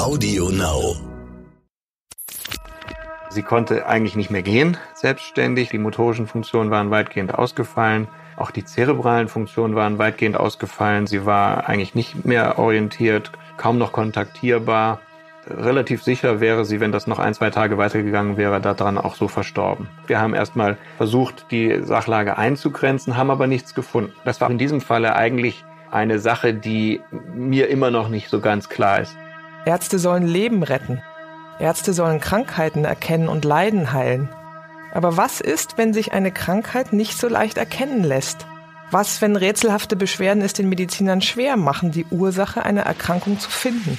Audio Now. Sie konnte eigentlich nicht mehr gehen, selbstständig. Die motorischen Funktionen waren weitgehend ausgefallen. Auch die zerebralen Funktionen waren weitgehend ausgefallen. Sie war eigentlich nicht mehr orientiert, kaum noch kontaktierbar. Relativ sicher wäre sie, wenn das noch ein, zwei Tage weitergegangen wäre, daran auch so verstorben. Wir haben erstmal versucht, die Sachlage einzugrenzen, haben aber nichts gefunden. Das war in diesem Falle eigentlich eine Sache, die mir immer noch nicht so ganz klar ist. Ärzte sollen Leben retten. Ärzte sollen Krankheiten erkennen und Leiden heilen. Aber was ist, wenn sich eine Krankheit nicht so leicht erkennen lässt? Was, wenn rätselhafte Beschwerden es den Medizinern schwer machen, die Ursache einer Erkrankung zu finden?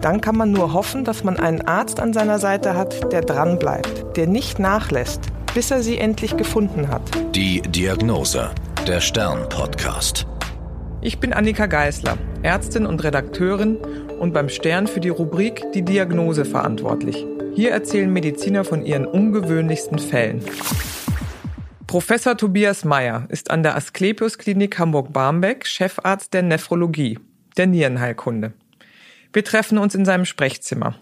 Dann kann man nur hoffen, dass man einen Arzt an seiner Seite hat, der dranbleibt, der nicht nachlässt, bis er sie endlich gefunden hat. Die Diagnose, der Stern-Podcast. Ich bin Annika Geisler, Ärztin und Redakteurin und beim Stern für die Rubrik Die Diagnose verantwortlich. Hier erzählen Mediziner von ihren ungewöhnlichsten Fällen. Professor Tobias Meyer ist an der Asklepios Klinik Hamburg-Barmbek Chefarzt der Nephrologie, der Nierenheilkunde. Wir treffen uns in seinem Sprechzimmer.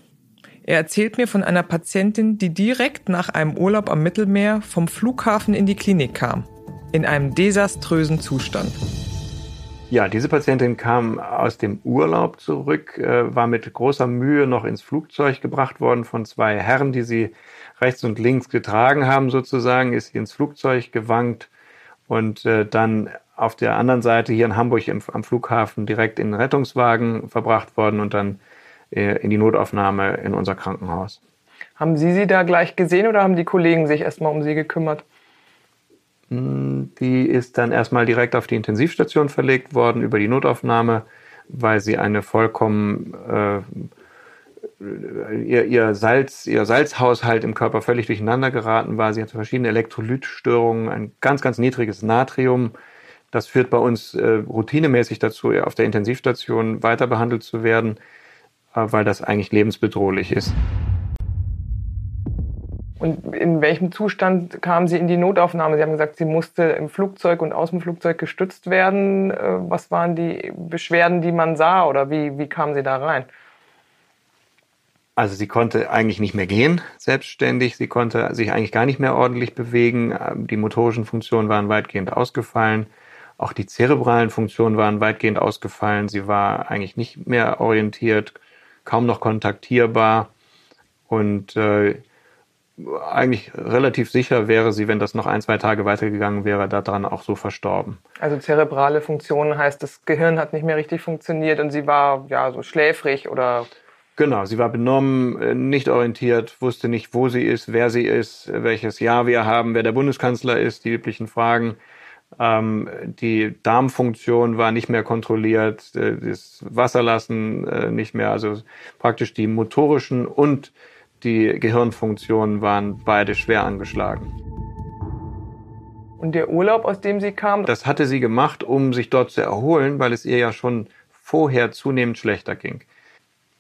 Er erzählt mir von einer Patientin, die direkt nach einem Urlaub am Mittelmeer vom Flughafen in die Klinik kam. In einem desaströsen Zustand. Ja, diese Patientin kam aus dem Urlaub zurück, äh, war mit großer Mühe noch ins Flugzeug gebracht worden von zwei Herren, die sie rechts und links getragen haben sozusagen, ist sie ins Flugzeug gewankt und äh, dann auf der anderen Seite hier in Hamburg am Flughafen direkt in den Rettungswagen verbracht worden und dann äh, in die Notaufnahme in unser Krankenhaus. Haben Sie sie da gleich gesehen oder haben die Kollegen sich erstmal um sie gekümmert? Hm, die ist dann erstmal direkt auf die Intensivstation verlegt worden über die Notaufnahme, weil sie eine vollkommen äh, ihr, ihr, Salz, ihr Salzhaushalt im Körper völlig durcheinander geraten war. Sie hatte verschiedene Elektrolytstörungen, ein ganz, ganz niedriges Natrium, das führt bei uns äh, routinemäßig dazu, auf der Intensivstation weiter behandelt zu werden, äh, weil das eigentlich lebensbedrohlich ist. Und in welchem Zustand kam sie in die Notaufnahme? Sie haben gesagt, sie musste im Flugzeug und aus dem Flugzeug gestützt werden. Äh, was waren die Beschwerden, die man sah oder wie, wie kam sie da rein? Also sie konnte eigentlich nicht mehr gehen, selbstständig. Sie konnte sich eigentlich gar nicht mehr ordentlich bewegen. Ähm, die motorischen Funktionen waren weitgehend ausgefallen. Auch die zerebralen Funktionen waren weitgehend ausgefallen. Sie war eigentlich nicht mehr orientiert, kaum noch kontaktierbar und äh, eigentlich relativ sicher wäre sie, wenn das noch ein, zwei Tage weitergegangen wäre, daran auch so verstorben. Also zerebrale Funktionen heißt, das Gehirn hat nicht mehr richtig funktioniert und sie war ja so schläfrig oder Genau, sie war benommen, äh, nicht orientiert, wusste nicht, wo sie ist, wer sie ist, welches Jahr wir haben, wer der Bundeskanzler ist, die üblichen Fragen. Ähm, die Darmfunktion war nicht mehr kontrolliert, äh, das Wasserlassen äh, nicht mehr. Also praktisch die motorischen und die Gehirnfunktionen waren beide schwer angeschlagen. Und der Urlaub, aus dem sie kam? Das hatte sie gemacht, um sich dort zu erholen, weil es ihr ja schon vorher zunehmend schlechter ging.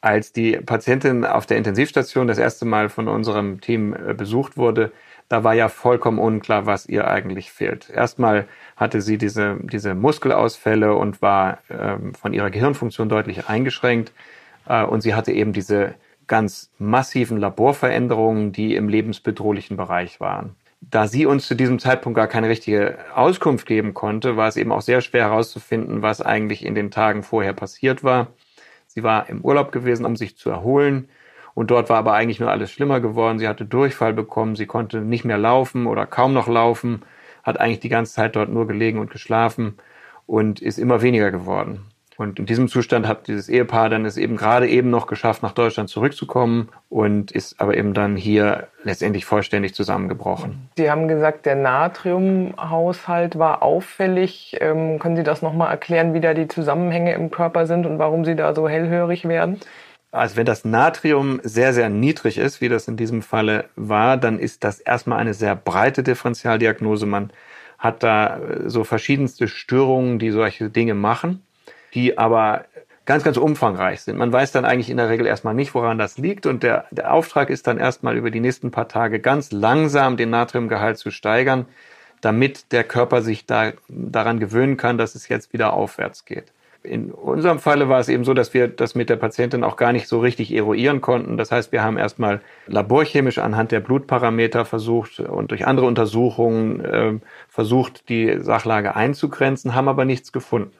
Als die Patientin auf der Intensivstation das erste Mal von unserem Team äh, besucht wurde, da war ja vollkommen unklar, was ihr eigentlich fehlt. Erstmal hatte sie diese, diese Muskelausfälle und war ähm, von ihrer Gehirnfunktion deutlich eingeschränkt. Äh, und sie hatte eben diese ganz massiven Laborveränderungen, die im lebensbedrohlichen Bereich waren. Da sie uns zu diesem Zeitpunkt gar keine richtige Auskunft geben konnte, war es eben auch sehr schwer herauszufinden, was eigentlich in den Tagen vorher passiert war. Sie war im Urlaub gewesen, um sich zu erholen. Und dort war aber eigentlich nur alles schlimmer geworden. Sie hatte Durchfall bekommen, sie konnte nicht mehr laufen oder kaum noch laufen, hat eigentlich die ganze Zeit dort nur gelegen und geschlafen und ist immer weniger geworden. Und in diesem Zustand hat dieses Ehepaar dann es eben gerade eben noch geschafft, nach Deutschland zurückzukommen und ist aber eben dann hier letztendlich vollständig zusammengebrochen. Sie haben gesagt, der Natriumhaushalt war auffällig. Ähm, können Sie das nochmal erklären, wie da die Zusammenhänge im Körper sind und warum Sie da so hellhörig werden? Also wenn das Natrium sehr, sehr niedrig ist, wie das in diesem Falle war, dann ist das erstmal eine sehr breite Differentialdiagnose. Man hat da äh, so verschiedenste Störungen, die solche Dinge machen, die aber ganz, ganz umfangreich sind. Man weiß dann eigentlich in der Regel erstmal nicht, woran das liegt. Und der, der Auftrag ist dann erstmal über die nächsten paar Tage ganz langsam den Natriumgehalt zu steigern, damit der Körper sich da, daran gewöhnen kann, dass es jetzt wieder aufwärts geht In unserem Falle war es eben so, dass wir das mit der Patientin auch gar nicht so richtig eruieren konnten. Das heißt, wir haben erstmal laborchemisch anhand der Blutparameter versucht und durch andere Untersuchungen äh, versucht, die Sachlage einzugrenzen, haben aber nichts gefunden.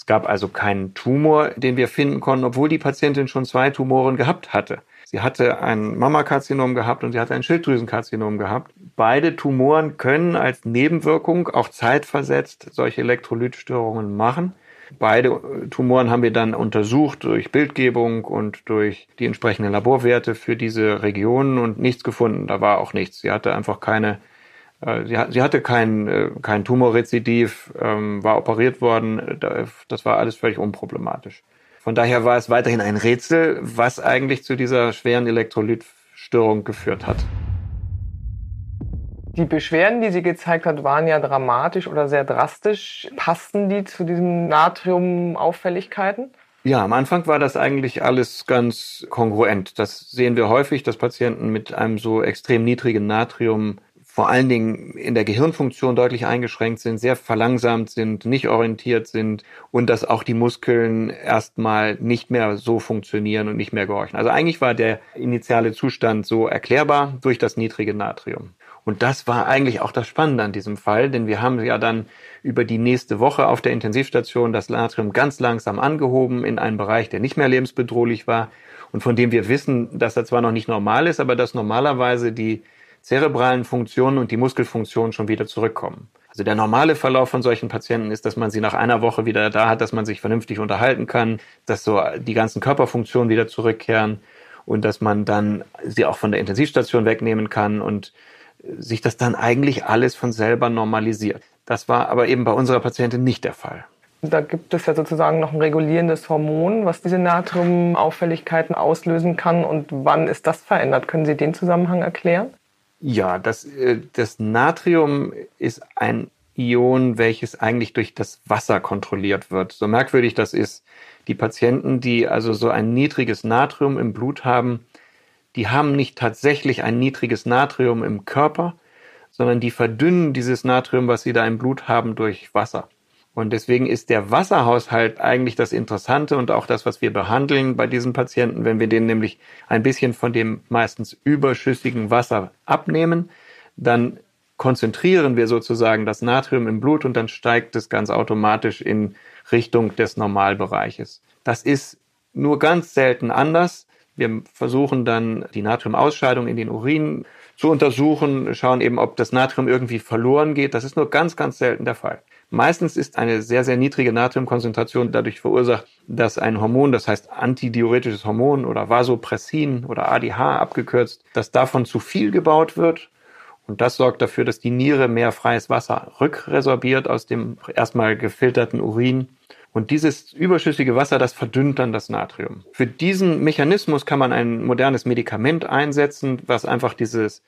Es gab also keinen Tumor, den wir finden konnten, obwohl die Patientin schon zwei Tumoren gehabt hatte. Sie hatte ein Mammakarzinom gehabt und sie hatte ein Schilddrüsenkarzinom gehabt. Beide Tumoren können als Nebenwirkung auch zeitversetzt solche Elektrolytstörungen machen. Beide Tumoren haben wir dann untersucht durch Bildgebung und durch die entsprechenden Laborwerte für diese Regionen und nichts gefunden. Da war auch nichts. Sie hatte einfach keine, äh, sie, hatte kein, äh, kein Tumorrezidiv, ähm, war operiert worden. Das war alles völlig unproblematisch. Von daher war es weiterhin ein Rätsel, was eigentlich zu dieser schweren Elektrolytstörung geführt hat. Die Beschwerden, die sie gezeigt hat, waren ja dramatisch oder sehr drastisch. Passten die zu diesen Natriumauffälligkeiten? Ja, am Anfang war das eigentlich alles ganz kongruent. Das sehen wir häufig, dass Patienten mit einem so extrem niedrigen Natrium vor allen Dingen in der Gehirnfunktion deutlich eingeschränkt sind, sehr verlangsamt sind, nicht orientiert sind und dass auch die Muskeln erstmal nicht mehr so funktionieren und nicht mehr gehorchen. Also eigentlich war der initiale Zustand so erklärbar durch das niedrige Natrium. Und das war eigentlich auch das Spannende an diesem Fall, denn wir haben ja dann über die nächste Woche auf der Intensivstation das Natrium ganz langsam angehoben in einen Bereich, der nicht mehr lebensbedrohlich war und von dem wir wissen, dass er zwar noch nicht normal ist, aber dass normalerweise die zerebralen Funktionen und die Muskelfunktionen schon wieder zurückkommen. Also der normale Verlauf von solchen Patienten ist, dass man sie nach einer Woche wieder da hat, dass man sich vernünftig unterhalten kann, dass so die ganzen Körperfunktionen wieder zurückkehren und dass man dann sie auch von der Intensivstation wegnehmen kann und sich das dann eigentlich alles von selber normalisiert. Das war aber eben bei unserer Patientin nicht der Fall. Da gibt es ja sozusagen noch ein regulierendes Hormon, was diese Natriumauffälligkeiten auslösen kann. Und wann ist das verändert? Können Sie den Zusammenhang erklären? Ja, das, äh, das Natrium ist ein Ion, welches eigentlich durch das Wasser kontrolliert wird. So merkwürdig das ist. Die Patienten, die also so ein niedriges Natrium im Blut haben, die haben nicht tatsächlich ein niedriges Natrium im Körper, sondern die verdünnen dieses Natrium, was sie da im Blut haben, durch Wasser. Und deswegen ist der Wasserhaushalt eigentlich das Interessante und auch das, was wir behandeln bei diesen Patienten, wenn wir denen nämlich ein bisschen von dem meistens überschüssigen Wasser abnehmen, dann konzentrieren wir sozusagen das Natrium im Blut und dann steigt es ganz automatisch in Richtung des Normalbereiches. Das ist nur ganz selten anders. Wir versuchen dann die Natriumausscheidung in den Urin zu untersuchen, schauen eben, ob das Natrium irgendwie verloren geht. Das ist nur ganz, ganz selten der Fall. Meistens ist eine sehr, sehr niedrige Natriumkonzentration dadurch verursacht, dass ein Hormon, das heißt antidiuretisches Hormon oder Vasopressin oder ADH abgekürzt, dass davon zu viel gebaut wird. Und das sorgt dafür, dass die Niere mehr freies Wasser rückresorbiert aus dem erstmal gefilterten Urin. Und dieses überschüssige Wasser, das verdünnt dann das Natrium. Für diesen Mechanismus kann man ein modernes Medikament einsetzen, was einfach dieses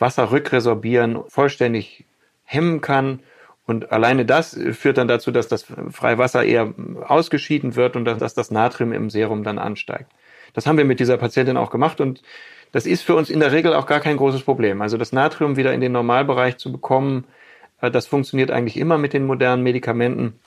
Wasserrückresorbieren vollständig hemmen kann und alleine das führt dann dazu, dass das freie Wasser eher ausgeschieden wird und dass das Natrium im Serum dann ansteigt. Das haben wir mit dieser Patientin auch gemacht und das ist für uns in der Regel auch gar kein großes Problem. Also das Natrium wieder in den Normalbereich zu bekommen, äh, das funktioniert eigentlich immer mit den modernen Medikamenten.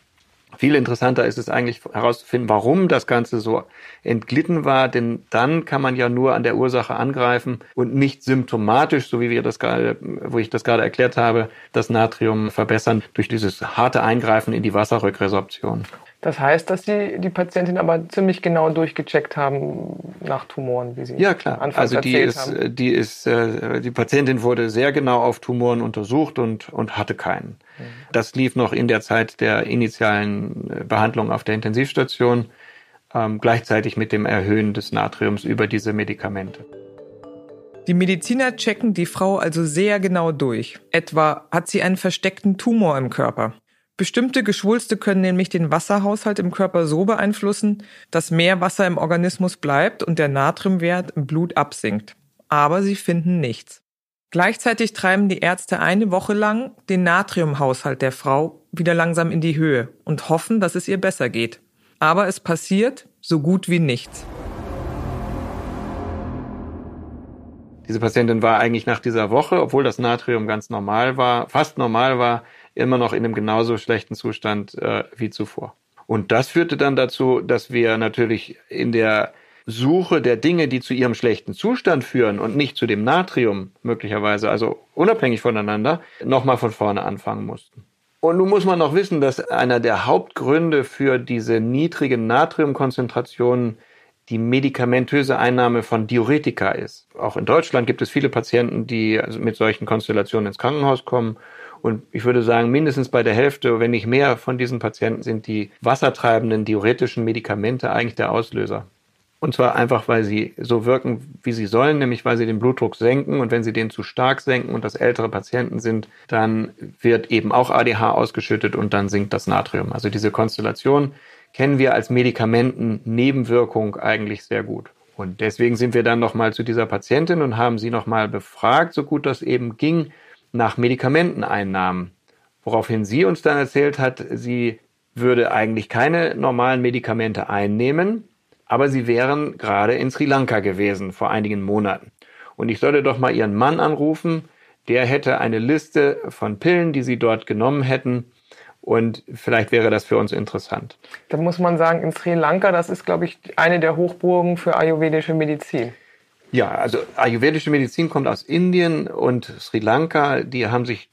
Viel interessanter ist es eigentlich herauszufinden, warum das Ganze so entglitten war, denn dann kann man ja nur an der Ursache angreifen und nicht symptomatisch, so wie wir das gerade, wo ich das gerade erklärt habe, das Natrium verbessern durch dieses harte Eingreifen in die Wasserrückresorption. Das heißt, dass Sie die Patientin aber ziemlich genau durchgecheckt haben nach Tumoren, wie Sie Ja, klar. Anfangs also die ist, haben. die ist, äh, die Patientin wurde sehr genau auf Tumoren untersucht und, und hatte keinen. Mhm. Das lief noch in der Zeit der initialen äh, Behandlung auf der Intensivstation, ähm, gleichzeitig mit dem Erhöhen des Natriums über diese Medikamente. Die Mediziner checken die Frau also sehr genau durch. Etwa hat sie einen versteckten Tumor im Körper. Bestimmte Geschwulste können nämlich den Wasserhaushalt im Körper so beeinflussen, dass mehr Wasser im Organismus bleibt und der Natriumwert im Blut absinkt. Aber sie finden nichts. Gleichzeitig treiben die Ärzte eine Woche lang den Natriumhaushalt der Frau wieder langsam in die Höhe und hoffen, dass es ihr besser geht. Aber es passiert so gut wie nichts. Diese Patientin war eigentlich nach dieser Woche, obwohl das Natrium ganz normal war, fast normal war, immer noch in einem genauso schlechten Zustand äh, wie zuvor. Und das führte dann dazu, dass wir natürlich in der Suche der Dinge, die zu ihrem schlechten Zustand führen und nicht zu dem Natrium möglicherweise, also unabhängig voneinander, nochmal von vorne anfangen mussten. Und nun muss man noch wissen, dass einer der Hauptgründe für diese niedrigen Natriumkonzentrationen die medikamentöse Einnahme von Diuretika ist. Auch in Deutschland gibt es viele Patienten, die also mit solchen Konstellationen ins Krankenhaus kommen. Und ich würde sagen, mindestens bei der Hälfte, wenn nicht mehr von diesen Patienten sind die wassertreibenden diuretischen Medikamente eigentlich der Auslöser. Und zwar einfach, weil sie so wirken, wie sie sollen, nämlich weil sie den Blutdruck senken. Und wenn sie den zu stark senken und das ältere Patienten sind, dann wird eben auch ADH ausgeschüttet und dann sinkt das Natrium. Also diese Konstellation kennen wir als Medikamenten-Nebenwirkung eigentlich sehr gut. Und deswegen sind wir dann nochmal zu dieser Patientin und haben sie nochmal befragt, so gut das eben ging, nach Medikamenteneinnahmen. Woraufhin sie uns dann erzählt hat, sie würde eigentlich keine normalen Medikamente einnehmen, aber sie wären gerade in Sri Lanka gewesen vor einigen Monaten. Und ich sollte doch mal ihren Mann anrufen, der hätte eine Liste von Pillen, die sie dort genommen hätten. Und vielleicht wäre das für uns interessant. Da muss man sagen, in Sri Lanka, das ist, glaube ich, eine der Hochburgen für ayurvedische Medizin. Ja, also ayurvedische Medizin kommt aus Indien und Sri Lanka, die haben sich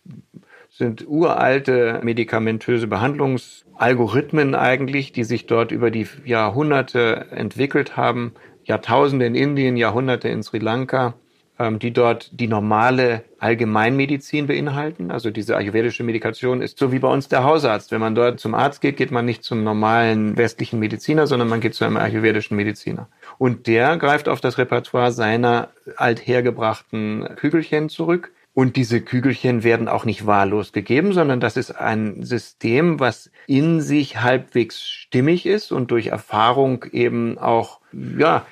sind uralte medikamentöse Behandlungsalgorithmen eigentlich, die sich dort über die Jahrhunderte entwickelt haben. Jahrtausende in Indien, Jahrhunderte in Sri Lanka, ähm, die dort die normale Allgemeinmedizin beinhalten. Also diese ayurvedische Medikation ist so wie bei uns der Hausarzt. Wenn man dort zum Arzt geht, geht man nicht zum normalen westlichen Mediziner, sondern man geht zu einem ayurvedischen Mediziner. Und der greift auf das Repertoire seiner althergebrachten Kügelchen zurück und diese Kügelchen werden auch nicht wahllos gegeben, sondern das ist ein System, was in sich halbwegs stimmig ist und durch Erfahrung eben auch, ja,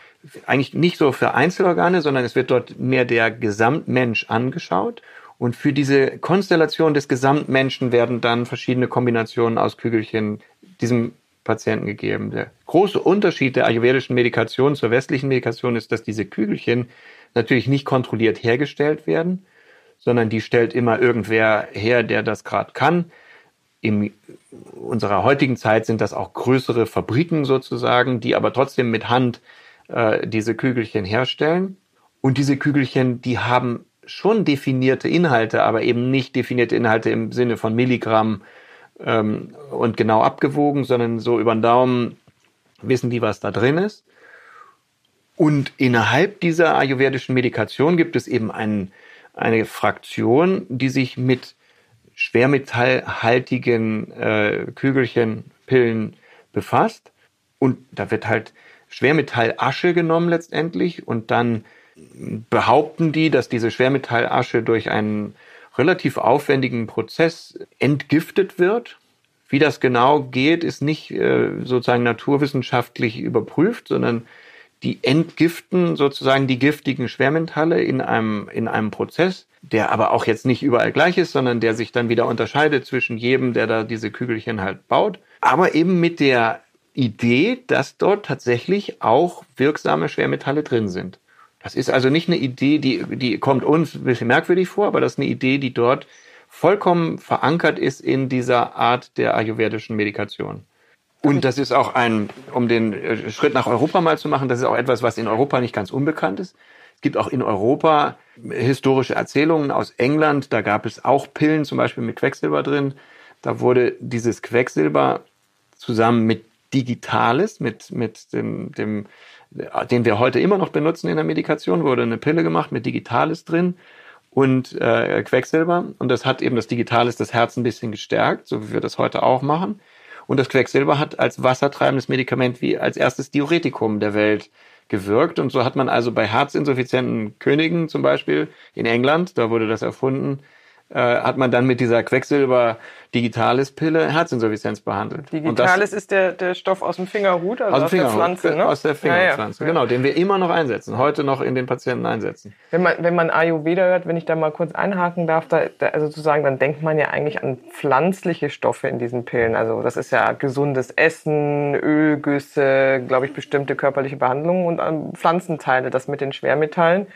eigentlich nicht so für Einzelorgane, sondern es wird dort mehr der Gesamtmensch angeschaut. Und für diese Konstellation des Gesamtmenschen werden dann verschiedene Kombinationen aus Kügelchen diesem Patienten gegeben. Der große Unterschied der ayurvedischen Medikation zur westlichen Medikation ist, dass diese Kügelchen natürlich nicht kontrolliert hergestellt werden, sondern die stellt immer irgendwer her, der das gerade kann. In unserer heutigen Zeit sind das auch größere Fabriken sozusagen, die aber trotzdem mit Hand äh, diese Kügelchen herstellen. Und diese Kügelchen, die haben schon definierte Inhalte, aber eben nicht definierte Inhalte im Sinne von Milligramm ähm, und genau abgewogen, sondern so über den Daumen wissen die, was da drin ist. Und innerhalb dieser ayurvedischen Medikation gibt es eben einen eine Fraktion, die sich mit schwermetallhaltigen äh, Kügelchen, Pillen befasst. Und da wird halt Schwermetallasche genommen letztendlich und dann behaupten die, dass diese Schwermetallasche durch einen relativ aufwendigen Prozess entgiftet wird. Wie das genau geht, ist nicht äh, sozusagen naturwissenschaftlich überprüft, sondern die entgiften sozusagen die giftigen Schwermetalle in einem, in einem Prozess, der aber auch jetzt nicht überall gleich ist, sondern der sich dann wieder unterscheidet zwischen jedem, der da diese Kügelchen halt baut. Aber eben mit der Idee, dass dort tatsächlich auch wirksame Schwermetalle drin sind. Das ist also nicht eine Idee, die, die kommt uns ein bisschen merkwürdig vor, aber das ist eine Idee, die dort vollkommen verankert ist in dieser Art der ayurvedischen Medikation. Und das ist auch ein, um den äh, Schritt nach Europa mal zu machen, das ist auch etwas, was in Europa nicht ganz unbekannt ist. Es gibt auch in Europa historische Erzählungen aus England. Da gab es auch Pillen, zum Beispiel mit Quecksilber drin. Da wurde dieses Quecksilber zusammen mit Digitalis, mit, mit dem, dem, den wir heute immer noch benutzen in der Medikation, wurde eine Pille gemacht mit Digitalis drin und äh, Quecksilber. Und das hat eben das Digitalis das Herz ein bisschen gestärkt, so wie wir das heute auch machen. Und das Quecksilber hat als wassertreibendes Medikament wie als erstes Diuretikum der Welt gewirkt. Und so hat man also bei herzinsuffizienten Königen zum Beispiel in England, da wurde das erfunden, äh, hat man dann mit dieser Quecksilber Digitalis Pille Herzinsuffizienz behandelt. Digitalis das, ist der, der Stoff aus dem Fingerhut, also aus, aus der Pflanze, ne? Aus der Fingerpflanze, ja, ja. genau, den wir immer noch einsetzen, heute noch in den Patienten einsetzen. Wenn man, wenn man Ayurveda hört, wenn ich da mal kurz einhaken darf, da, da, also sozusagen, dann denkt man ja eigentlich an pflanzliche Stoffe in diesen Pillen. Also das ist ja gesundes Essen, Ölgüsse, glaube ich, bestimmte körperliche Behandlungen und an Pflanzenteile, das mit den Schwermetallen.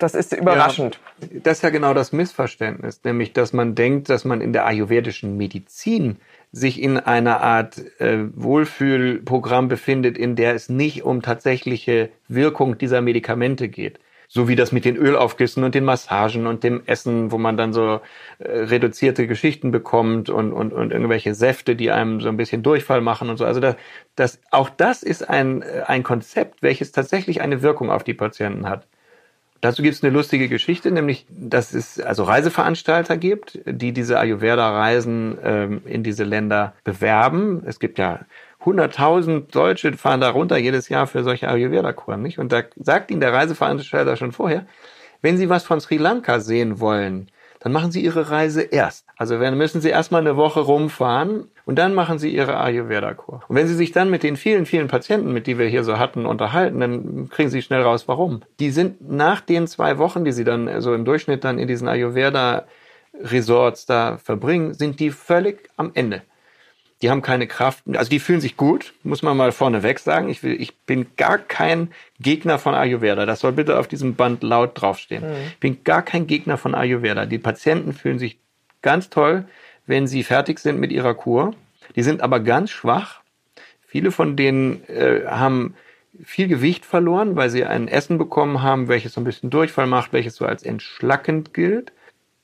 Das ist überraschend. Ja, das ist ja genau das Missverständnis, nämlich dass man denkt, dass man in der ayurvedischen Medizin sich in einer Art äh, Wohlfühlprogramm befindet, in der es nicht um tatsächliche Wirkung dieser Medikamente geht. So wie das mit den Ölaufgüssen und den Massagen und dem Essen, wo man dann so äh, reduzierte Geschichten bekommt und, und, und irgendwelche Säfte, die einem so ein bisschen Durchfall machen und so. Also das, das, auch das ist ein, äh, ein Konzept, welches tatsächlich eine Wirkung auf die Patienten hat. Dazu gibt es eine lustige Geschichte, nämlich, dass es also Reiseveranstalter gibt, die diese Ayurveda-Reisen ähm, in diese Länder bewerben. Es gibt ja 100.000 Deutsche fahren da runter jedes Jahr für solche Ayurveda-Kuren, nicht? Und da sagt ihnen der Reiseveranstalter schon vorher, wenn Sie was von Sri Lanka sehen wollen, dann machen Sie Ihre Reise erst. Also dann müssen Sie erstmal eine Woche rumfahren und dann machen Sie Ihre Ayurveda-Kur. Und wenn Sie sich dann mit den vielen, vielen Patienten, mit die wir hier so hatten, unterhalten, dann kriegen Sie schnell raus, warum. Die sind nach den zwei Wochen, die Sie dann so im Durchschnitt dann in diesen Ayurveda-Resorts da verbringen, sind die völlig am Ende die haben keine Kraft, also die fühlen sich gut, muss man mal vorneweg sagen. Ich, will, ich bin gar kein Gegner von Ayurveda. Das soll bitte auf diesem Band laut draufstehen. Mhm. Ich bin gar kein Gegner von Ayurveda. Die Patienten fühlen sich ganz toll, wenn sie fertig sind mit ihrer Kur. Die sind aber ganz schwach. Viele von denen äh, haben viel Gewicht verloren, weil sie ein Essen bekommen haben, welches so ein bisschen Durchfall macht, welches so als entschlackend gilt.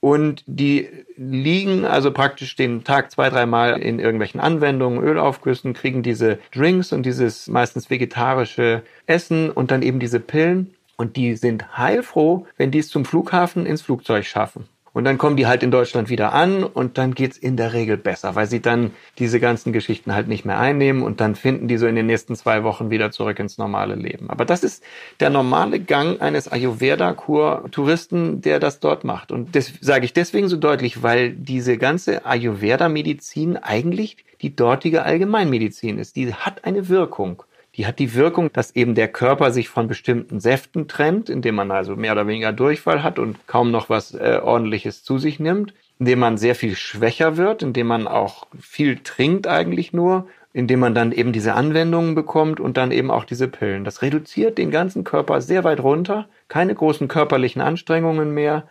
Und die liegen also praktisch den Tag zwei, dreimal in irgendwelchen Anwendungen, Ölaufgüssen, kriegen diese Drinks und dieses meistens vegetarische Essen und dann eben diese Pillen. Und die sind heilfroh, wenn die es zum Flughafen ins Flugzeug schaffen. Und dann kommen die halt in Deutschland wieder an und dann geht's in der Regel besser, weil sie dann diese ganzen Geschichten halt nicht mehr einnehmen und dann finden die so in den nächsten zwei Wochen wieder zurück ins normale Leben. Aber das ist der normale Gang eines Ayurveda-Kur-Touristen, der das dort macht. Und das sage ich deswegen so deutlich, weil diese ganze Ayurveda-Medizin eigentlich die dortige Allgemeinmedizin ist. Die hat eine Wirkung. Die hat die Wirkung, dass eben der Körper sich von bestimmten Säften trennt, indem man also mehr oder weniger Durchfall hat und kaum noch was äh, ordentliches zu sich nimmt, indem man sehr viel schwächer wird, indem man auch viel trinkt eigentlich nur, indem man dann eben diese Anwendungen bekommt und dann eben auch diese Pillen. Das reduziert den ganzen Körper sehr weit runter, keine großen körperlichen Anstrengungen mehr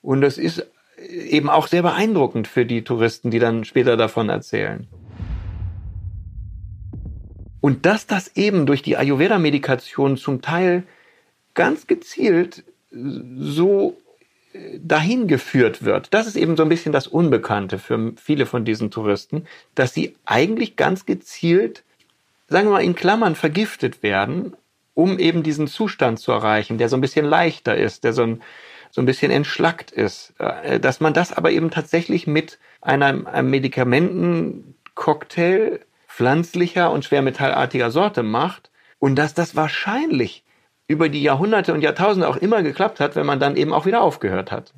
und das ist eben auch sehr beeindruckend für die Touristen, die dann später davon erzählen. Und dass das eben durch die Ayurveda-Medikation zum Teil ganz gezielt so äh, dahin geführt wird. Das ist eben so ein bisschen das Unbekannte für viele von diesen Touristen, dass sie eigentlich ganz gezielt, sagen wir mal in Klammern, vergiftet werden, um eben diesen Zustand zu erreichen, der so ein bisschen leichter ist, der so ein, so ein bisschen entschlackt ist. Äh, dass man das aber eben tatsächlich mit einem, einem Medikamentencocktail pflanzlicher und schwermetallartiger Sorte macht und dass das wahrscheinlich über die Jahrhunderte und Jahrtausende auch immer geklappt hat, wenn man dann eben auch wieder aufgehört hat.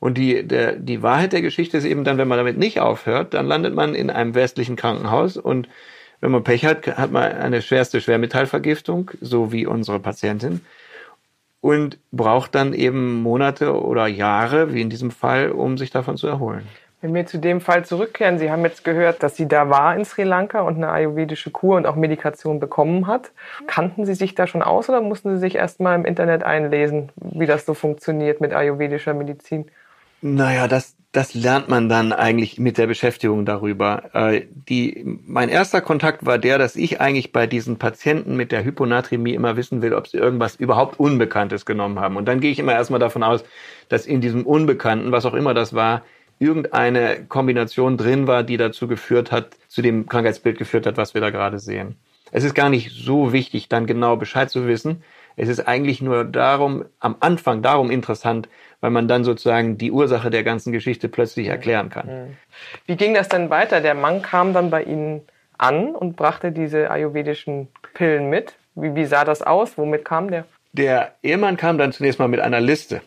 Und die, der, die Wahrheit der Geschichte ist eben dann, wenn man damit nicht aufhört, dann landet man in einem westlichen Krankenhaus und wenn man Pech hat, hat man eine schwerste Schwermetallvergiftung, so wie unsere Patientin, und braucht dann eben Monate oder Jahre, wie in diesem Fall, um sich davon zu erholen. Wenn wir zu dem Fall zurückkehren, Sie haben jetzt gehört, dass sie da war in Sri Lanka und eine ayurvedische Kur und auch Medikation bekommen hat. Kannten Sie sich da schon aus oder mussten Sie sich erst mal im Internet einlesen, wie das so funktioniert mit ayurvedischer Medizin? Naja, das, das lernt man dann eigentlich mit der Beschäftigung darüber. Äh, die, mein erster Kontakt war der, dass ich eigentlich bei diesen Patienten mit der Hyponatremie immer wissen will, ob sie irgendwas überhaupt Unbekanntes genommen haben. Und dann gehe ich immer erstmal davon aus, dass in diesem Unbekannten, was auch immer das war, irgendeine Kombination drin war, die dazu geführt hat, zu dem Krankheitsbild geführt hat, was wir da gerade sehen. Es ist gar nicht so wichtig, dann genau Bescheid zu wissen. Es ist eigentlich nur darum, am Anfang darum interessant, weil man dann sozusagen die Ursache der ganzen Geschichte plötzlich erklären kann. Wie ging das denn weiter? Der Mann kam dann bei Ihnen an und brachte diese ayurvedischen Pillen mit. Wie, wie sah das aus? Womit kam der? Der Ehemann kam dann zunächst mal mit einer Liste.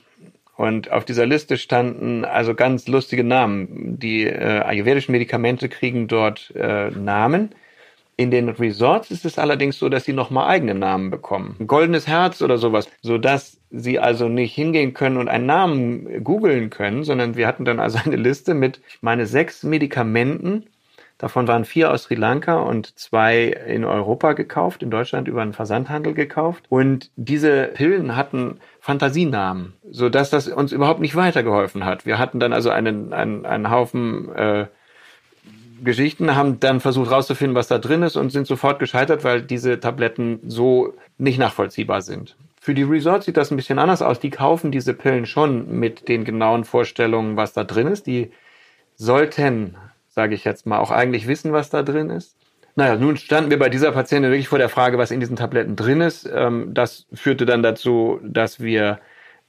Und auf dieser Liste standen also ganz lustige Namen. Die äh, ayurvedischen Medikamente kriegen dort äh, Namen. In den Resorts ist es allerdings so, dass sie nochmal eigene Namen bekommen. Goldenes Herz oder sowas, sodass sie also nicht hingehen können und einen Namen googeln können, sondern wir hatten dann also eine Liste mit, ich meine, sechs Medikamenten, Davon waren vier aus Sri Lanka und zwei in Europa gekauft, in Deutschland über einen Versandhandel gekauft. Und diese Pillen hatten Fantasienamen, so dass das uns überhaupt nicht weitergeholfen hat. Wir hatten dann also einen, einen, einen Haufen äh, Geschichten, haben dann versucht herauszufinden, was da drin ist und sind sofort gescheitert, weil diese Tabletten so nicht nachvollziehbar sind. Für die Resorts sieht das ein bisschen anders aus. Die kaufen diese Pillen schon mit den genauen Vorstellungen, was da drin ist. Die sollten sage ich jetzt mal, auch eigentlich wissen, was da drin ist. Naja, nun standen wir bei dieser Patientin wirklich vor der Frage, was in diesen Tabletten drin ist. Ähm, das führte dann dazu, dass wir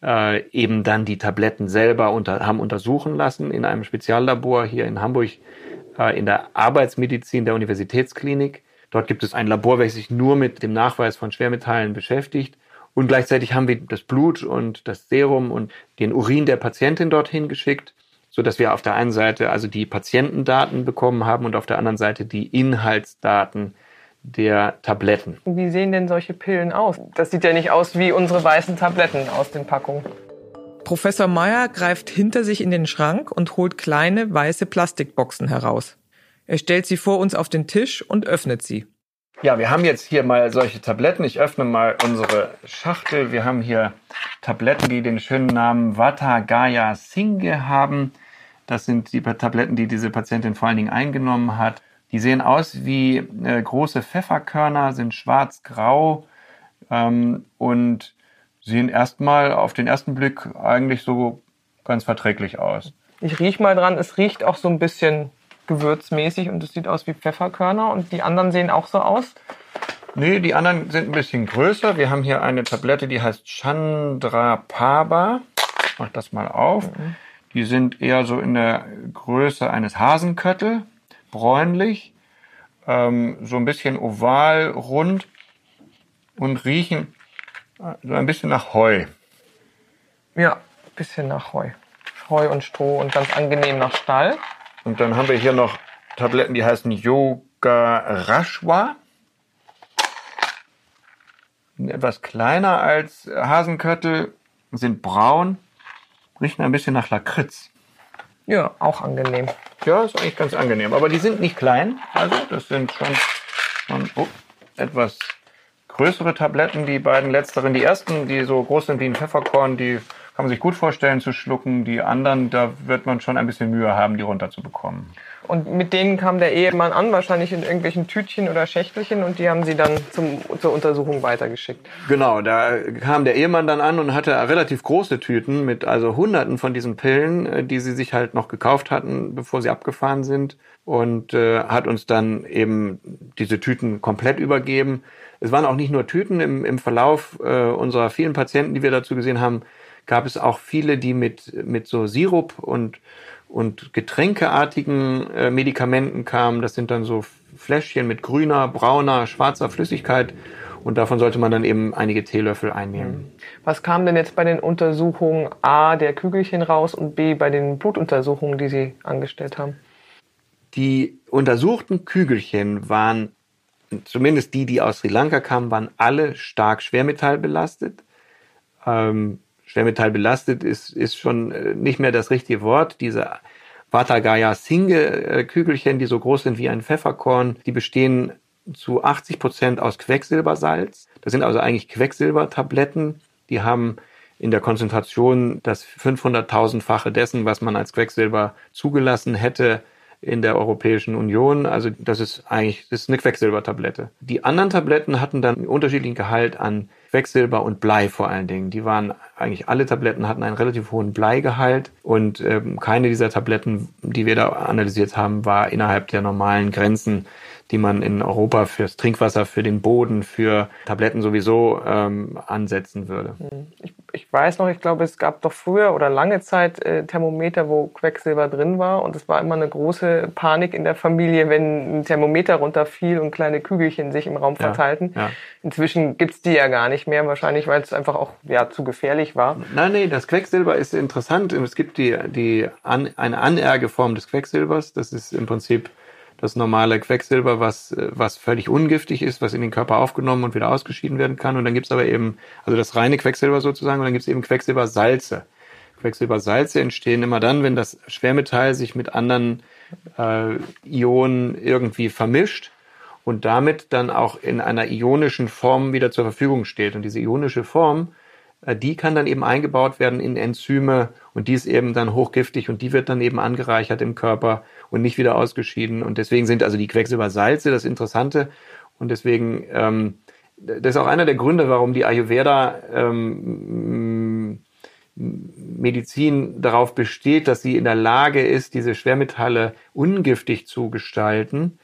äh, eben dann die Tabletten selber unter, haben untersuchen lassen in einem Speziallabor hier in Hamburg äh, in der Arbeitsmedizin der Universitätsklinik. Dort gibt es ein Labor, welches sich nur mit dem Nachweis von Schwermetallen beschäftigt. Und gleichzeitig haben wir das Blut und das Serum und den Urin der Patientin dorthin geschickt so dass wir auf der einen Seite also die Patientendaten bekommen haben und auf der anderen Seite die Inhaltsdaten der Tabletten. Wie sehen denn solche Pillen aus? Das sieht ja nicht aus wie unsere weißen Tabletten aus den Packungen. Professor Meyer greift hinter sich in den Schrank und holt kleine weiße Plastikboxen heraus. Er stellt sie vor uns auf den Tisch und öffnet sie. Ja, wir haben jetzt hier mal solche Tabletten. Ich öffne mal unsere Schachtel. Wir haben hier Tabletten, die den schönen Namen Vata Gaya Singhe haben. Das sind die Tabletten, die diese Patientin vor allen Dingen eingenommen hat. Die sehen aus wie äh, große Pfefferkörner, sind schwarz-grau ähm, und sehen erstmal auf den ersten Blick eigentlich so ganz verträglich aus. Ich riech mal dran, es riecht auch so ein bisschen gewürzmäßig und es sieht aus wie Pfefferkörner und die anderen sehen auch so aus. Nee, die anderen sind ein bisschen größer. Wir haben hier eine Tablette, die heißt Chandrapaba. Ich mach das mal auf. Mhm. Die sind eher so in der Größe eines Hasenköttel, bräunlich, ähm, so ein bisschen oval, rund und riechen so ein bisschen nach Heu. Ja, ein bisschen nach Heu. Heu und Stroh und ganz angenehm nach Stall. Und dann haben wir hier noch Tabletten, die heißen Yoga Rashwa. Etwas kleiner als Hasenköttel, sind braun Riechen ein bisschen nach Lakritz. Ja, auch angenehm. Ja, ist eigentlich ganz angenehm. Aber die sind nicht klein. Also, das sind schon, schon oh, etwas größere Tabletten. Die beiden letzteren, die ersten, die so groß sind wie ein Pfefferkorn, die kann man sich gut vorstellen zu schlucken. Die anderen, da wird man schon ein bisschen Mühe haben, die runterzubekommen. Und mit denen kam der Ehemann an, wahrscheinlich in irgendwelchen Tütchen oder Schächtelchen und die haben sie dann zum, zur Untersuchung weitergeschickt. Genau, da kam der Ehemann dann an und hatte relativ große Tüten mit also hunderten von diesen Pillen, äh, die sie sich halt noch gekauft hatten, bevor sie abgefahren sind und äh, hat uns dann eben diese Tüten komplett übergeben. Es waren auch nicht nur Tüten im, im Verlauf äh, unserer vielen Patienten, die wir dazu gesehen haben, gab es auch viele, die mit, mit so Sirup und und getränkeartigen äh, Medikamenten kamen. Das sind dann so Fläschchen mit grüner, brauner, schwarzer Flüssigkeit. Und davon sollte man dann eben einige Teelöffel einnehmen. Was kam denn jetzt bei den Untersuchungen A der Kügelchen raus und B bei den Blutuntersuchungen, die Sie angestellt haben? Die untersuchten Kügelchen waren, zumindest die, die aus Sri Lanka kamen, waren alle stark schwermetallbelastet. Ähm, Schwermetall belastet ist, ist schon äh, nicht mehr das richtige Wort. Diese Vatagaya Singe Kügelchen, die so groß sind wie ein Pfefferkorn, die bestehen zu 80 Prozent aus Quecksilbersalz. Das sind also eigentlich Quecksilbertabletten. Die haben in der Konzentration das 500.000-fache dessen, was man als Quecksilber zugelassen hätte in der Europäischen Union. Also das ist eigentlich das ist eine Quecksilbertablette. Die anderen Tabletten hatten dann einen unterschiedlichen Gehalt an Quecksilber und Blei vor allen Dingen. Die waren eigentlich alle Tabletten hatten einen relativ hohen Bleigehalt und ähm, keine dieser Tabletten, die wir da analysiert haben, war innerhalb der normalen Grenzen die man in Europa fürs Trinkwasser, für den Boden, für Tabletten sowieso ähm, ansetzen würde. Hm. Ich, ich, weiß noch, ich glaube, es gab doch früher oder lange Zeit äh, Thermometer, wo Quecksilber drin war und es war immer eine große Panik in der Familie, wenn ein Thermometer runterfiel und kleine Kügelchen sich im Raum verteilten. Ja, ja. Inzwischen gibt's die ja gar nicht mehr, wahrscheinlich, weil es einfach auch ja, zu gefährlich war. Nein, nee, das Quecksilber ist interessant. Es gibt die, die an, eine Anergeform des Quecksilbers. Das ist im Prinzip das normale Quecksilber, was, was völlig ungiftig ist, was in den Körper aufgenommen und wieder ausgeschieden werden kann. Und dann gibt's aber eben, also das reine Quecksilber sozusagen, und dann gibt's eben Quecksilbersalze. Quecksilbersalze entstehen immer dann, wenn das Schwermetall sich mit anderen äh, Ionen irgendwie vermischt und damit dann auch in einer ionischen Form wieder zur Verfügung steht. Und diese ionische Form, die kann dann eben eingebaut werden in Enzyme und die ist eben dann hochgiftig und die wird dann eben angereichert im Körper und nicht wieder ausgeschieden. Und deswegen sind also die Quecksilbersalze das Interessante. Und deswegen, ähm, das ist auch einer der Gründe, warum die Ayurveda ähm, Medizin darauf besteht, dass sie in der Lage ist, diese Schwermetalle ungiftig zu gestalten,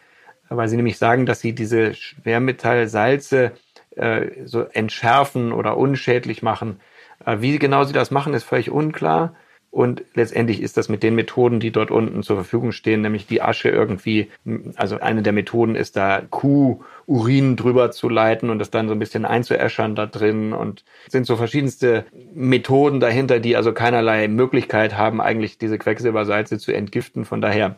weil sie nämlich sagen, dass sie diese Schwermetallsalze äh, so entschärfen oder unschädlich machen. Äh, wie genau sie das machen, ist völlig unklar. Und letztendlich ist das mit den Methoden, die dort unten zur Verfügung stehen, nämlich die Asche irgendwie, also eine der Methoden ist da Kuh-Urin drüber zu leiten und das dann so ein bisschen einzuäschern da drin und sind so verschiedenste Methoden dahinter, die also keinerlei Möglichkeit haben, eigentlich diese Quecksilbersalze zu entgiften. Von daher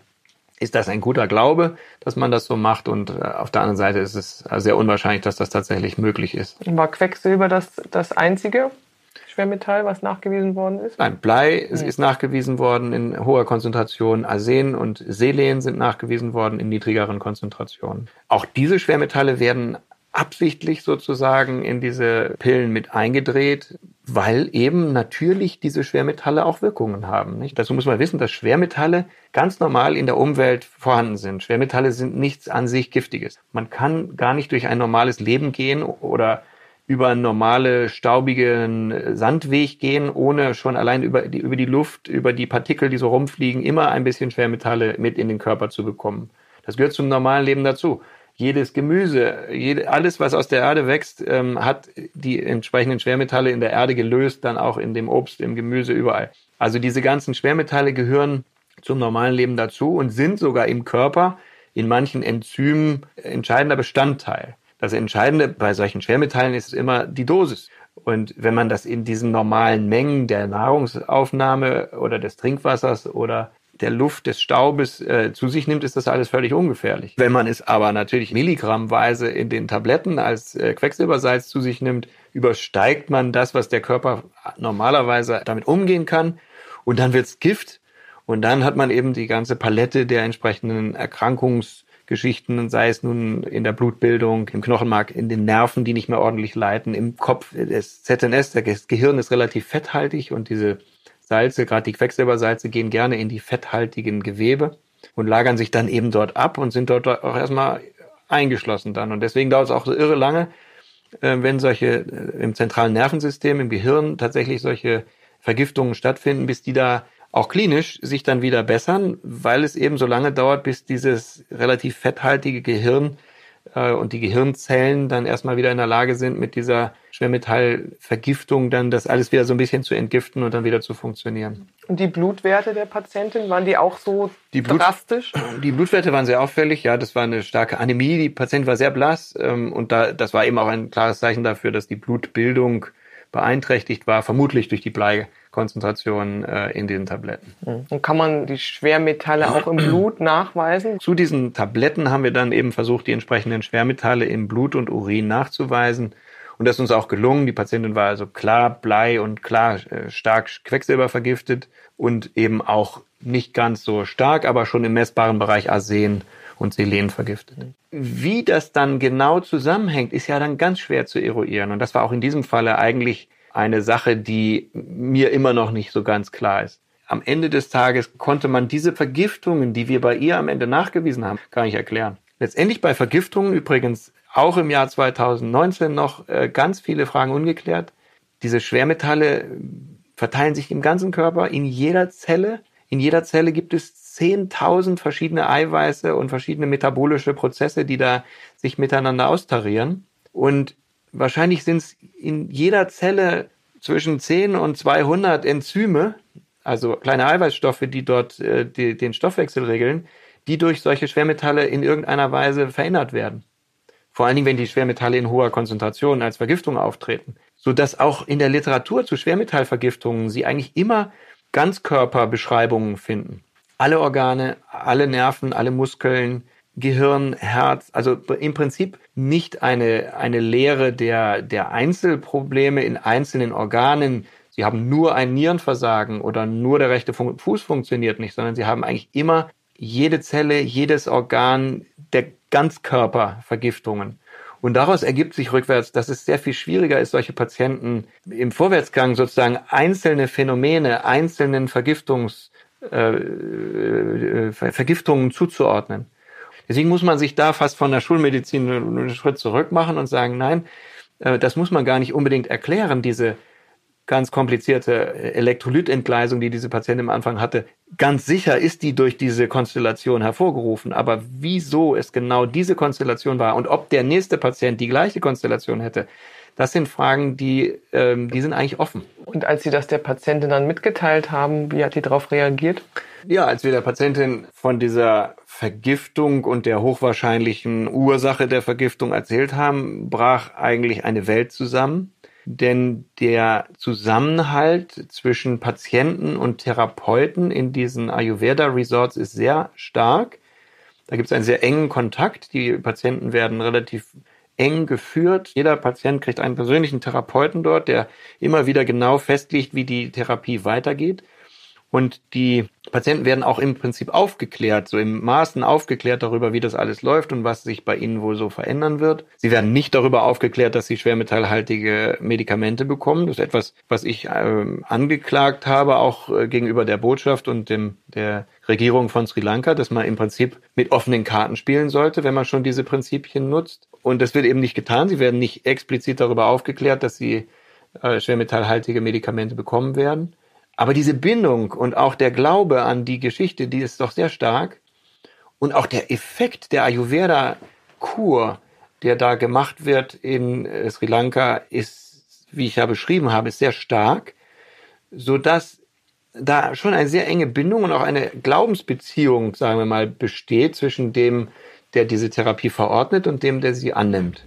ist das ein guter Glaube, dass man das so macht und äh, auf der anderen Seite ist es sehr unwahrscheinlich, dass das tatsächlich möglich ist. War Quecksilber das, das einzige Schwermetall, was nachgewiesen worden ist? Nein, Blei ist, ist nachgewiesen worden in hoher Konzentration. Arsen und Selen sind nachgewiesen worden in niedrigeren Konzentrationen. Auch diese Schwermetalle werden absichtlich sozusagen in diese Pillen mit eingedreht, weil eben natürlich diese Schwermetalle auch Wirkungen haben. Nicht? Dazu muss man wissen, dass Schwermetalle ganz normal in der Umwelt vorhanden sind. Schwermetalle sind nichts an sich Giftiges. Man kann gar nicht durch ein normales Leben gehen oder über einen normale staubigen Sandweg gehen, ohne schon allein über die, über die Luft, über die Partikel, die so rumfliegen, immer ein bisschen Schwermetalle mit in den Körper zu bekommen. Das gehört zum normalen Leben dazu. Jedes Gemüse, jede, alles, was aus der Erde wächst, ähm, hat die entsprechenden Schwermetalle in der Erde gelöst, dann auch in dem Obst, im Gemüse, überall. Also diese ganzen Schwermetalle gehören zum normalen Leben dazu und sind sogar im Körper in manchen Enzymen entscheidender Bestandteil. Das Entscheidende bei solchen Schwermetallen ist immer die Dosis. Und wenn man das in diesen normalen Mengen der Nahrungsaufnahme oder des Trinkwassers oder der Luft, des Staubes äh, zu sich nimmt, ist das alles völlig ungefährlich. Wenn man es aber natürlich milligrammweise in den Tabletten als äh, Quecksilbersalz zu sich nimmt, übersteigt man das, was der Körper normalerweise damit umgehen kann. Und dann wird's Gift. Und dann hat man eben die ganze Palette der entsprechenden Erkrankungs- Geschichten, sei es nun in der Blutbildung, im Knochenmark, in den Nerven, die nicht mehr ordentlich leiten, im Kopf. Das ZNS, das Gehirn ist relativ fetthaltig und diese Salze, gerade die Quecksilbersalze, gehen gerne in die fetthaltigen Gewebe und lagern sich dann eben dort ab und sind dort auch erstmal eingeschlossen dann. Und deswegen dauert es auch so irre lange, äh, wenn solche äh, im zentralen Nervensystem, im Gehirn tatsächlich solche Vergiftungen stattfinden, bis die da auch klinisch sich dann wieder bessern, weil es eben so lange dauert, bis dieses relativ fetthaltige Gehirn äh, und die Gehirnzellen dann erstmal wieder in der Lage sind, mit dieser Schwermetallvergiftung dann das alles wieder so ein bisschen zu entgiften und dann wieder zu funktionieren. Und die Blutwerte der Patientin, waren die auch so die Blut, drastisch? Die Blutwerte waren sehr auffällig, ja, das war eine starke Anämie, die Patientin war sehr blass ähm, und da, das war eben auch ein klares Zeichen dafür, dass die Blutbildung beeinträchtigt war, vermutlich durch die Blei Konzentration äh, in den Tabletten. Mhm. Und kann man die Schwermetalle auch im Blut nachweisen? Zu diesen Tabletten haben wir dann eben versucht, die entsprechenden Schwermetalle im Blut und Urin nachzuweisen. Und das ist uns auch gelungen. Die Patientin war also klar Blei und klar äh, stark Quecksilber vergiftet und eben auch nicht ganz so stark, aber schon im messbaren Bereich Arsen und Selen vergiftet. Wie das dann genau zusammenhängt, ist ja dann ganz schwer zu eruieren. Und das war auch in diesem Falle eigentlich eine Sache, die mir immer noch nicht so ganz klar ist. Am Ende des Tages konnte man diese Vergiftungen, die wir bei ihr am Ende nachgewiesen haben, gar nicht erklären. Letztendlich bei Vergiftungen übrigens auch im Jahr 2019 noch äh, ganz viele Fragen ungeklärt. Diese Schwermetalle verteilen sich im ganzen Körper, in jeder Zelle. In jeder Zelle gibt es 10.000 verschiedene Eiweiße und verschiedene metabolische Prozesse, die da sich miteinander austarieren. Und wahrscheinlich sind es in jeder Zelle zwischen 10 und 200 Enzyme, also kleine Eiweißstoffe, die dort äh, die, den Stoffwechsel regeln, die durch solche Schwermetalle in irgendeiner Weise verändert werden. Vor allen Dingen, wenn die Schwermetalle in hoher Konzentration als Vergiftung auftreten. Sodass auch in der Literatur zu Schwermetallvergiftungen sie eigentlich immer Ganzkörperbeschreibungen finden. Alle Organe, alle Nerven, alle Muskeln, Gehirn, Herz, also im Prinzip nicht eine, eine Lehre der, der Einzelprobleme in einzelnen Organen. Sie haben nur ein Nierenversagen oder nur der rechte Fuß funktioniert nicht, sondern sie haben eigentlich immer jede Zelle, jedes Organ, der Ganzkörpervergiftungen. Und daraus ergibt sich rückwärts, dass es sehr viel schwieriger ist, solche Patienten im Vorwärtsgang sozusagen einzelne Phänomene, einzelnen Vergiftungs, äh, äh, Vergiftungen zuzuordnen. Deswegen muss man sich da fast von der Schulmedizin einen Schritt zurück machen und sagen, nein, äh, das muss man gar nicht unbedingt erklären, diese ganz komplizierte Elektrolytentgleisung, die diese Patientin am Anfang hatte. Ganz sicher ist die durch diese Konstellation hervorgerufen. Aber wieso es genau diese Konstellation war und ob der nächste Patient die gleiche Konstellation hätte, das sind Fragen, die, ähm, die sind eigentlich offen. Und als Sie das der Patientin dann mitgeteilt haben, wie hat die darauf reagiert? Ja, als wir der Patientin von dieser Vergiftung und der hochwahrscheinlichen Ursache der Vergiftung erzählt haben, brach eigentlich eine Welt zusammen. Denn der Zusammenhalt zwischen Patienten und Therapeuten in diesen Ayurveda-Resorts ist sehr stark. Da gibt es einen sehr engen Kontakt. Die Patienten werden relativ eng geführt. Jeder Patient kriegt einen persönlichen Therapeuten dort, der immer wieder genau festlegt, wie die Therapie weitergeht. Und die Patienten werden auch im Prinzip aufgeklärt, so im Maßen aufgeklärt darüber, wie das alles läuft und was sich bei ihnen wohl so verändern wird. Sie werden nicht darüber aufgeklärt, dass sie schwermetallhaltige Medikamente bekommen. Das ist etwas, was ich äh, angeklagt habe, auch äh, gegenüber der Botschaft und dem, der Regierung von Sri Lanka, dass man im Prinzip mit offenen Karten spielen sollte, wenn man schon diese Prinzipien nutzt. Und das wird eben nicht getan. Sie werden nicht explizit darüber aufgeklärt, dass sie äh, schwermetallhaltige Medikamente bekommen werden. Aber diese Bindung und auch der Glaube an die Geschichte, die ist doch sehr stark. Und auch der Effekt der Ayurveda-Kur, der da gemacht wird in äh, Sri Lanka, ist, wie ich ja beschrieben habe, ist sehr stark, so dass da schon eine sehr enge Bindung und auch eine Glaubensbeziehung, sagen wir mal, besteht zwischen dem, der diese Therapie verordnet und dem, der sie annimmt.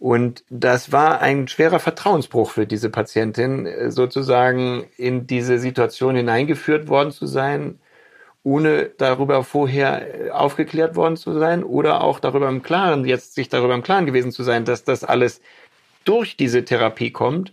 Und das war ein schwerer Vertrauensbruch für diese Patientin, äh, sozusagen in diese Situation hineingeführt worden zu sein, ohne darüber vorher äh, aufgeklärt worden zu sein oder auch darüber im Klaren, jetzt sich darüber im Klaren gewesen zu sein, dass das alles durch diese Therapie kommt